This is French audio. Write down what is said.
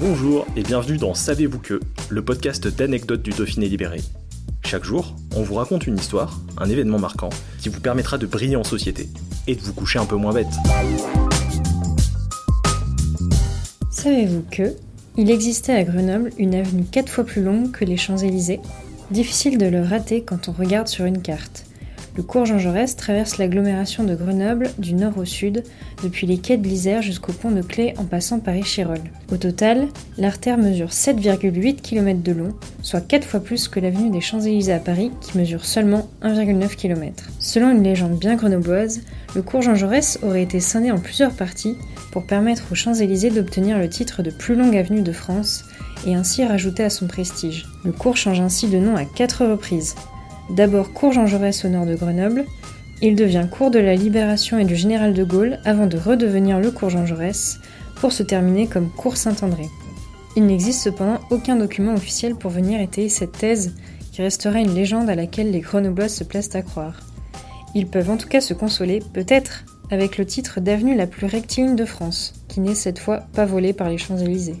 Bonjour et bienvenue dans Savez-vous que, le podcast d'anecdotes du Dauphiné libéré. Chaque jour, on vous raconte une histoire, un événement marquant, qui vous permettra de briller en société et de vous coucher un peu moins bête. Savez-vous que il existait à Grenoble une avenue quatre fois plus longue que les Champs-Élysées? Difficile de le rater quand on regarde sur une carte. Le cours Jean Jaurès traverse l'agglomération de Grenoble du nord au sud, depuis les quais de l'Isère jusqu'au pont de Clé en passant par Échirol. Au total, l'artère mesure 7,8 km de long, soit 4 fois plus que l'avenue des Champs-Élysées à Paris qui mesure seulement 1,9 km. Selon une légende bien grenobloise, le cours Jean Jaurès aurait été scindé en plusieurs parties pour permettre aux Champs-Élysées d'obtenir le titre de plus longue avenue de France et ainsi rajouter à son prestige. Le cours change ainsi de nom à quatre reprises. D'abord cours Jean Jaurès au nord de Grenoble, il devient cours de la Libération et du Général de Gaulle avant de redevenir le cours Jean Jaurès pour se terminer comme cours Saint-André. Il n'existe cependant aucun document officiel pour venir étayer cette thèse qui restera une légende à laquelle les Grenoblois se placent à croire. Ils peuvent en tout cas se consoler, peut-être, avec le titre d'avenue la plus rectiligne de France, qui n'est cette fois pas volée par les Champs-Élysées.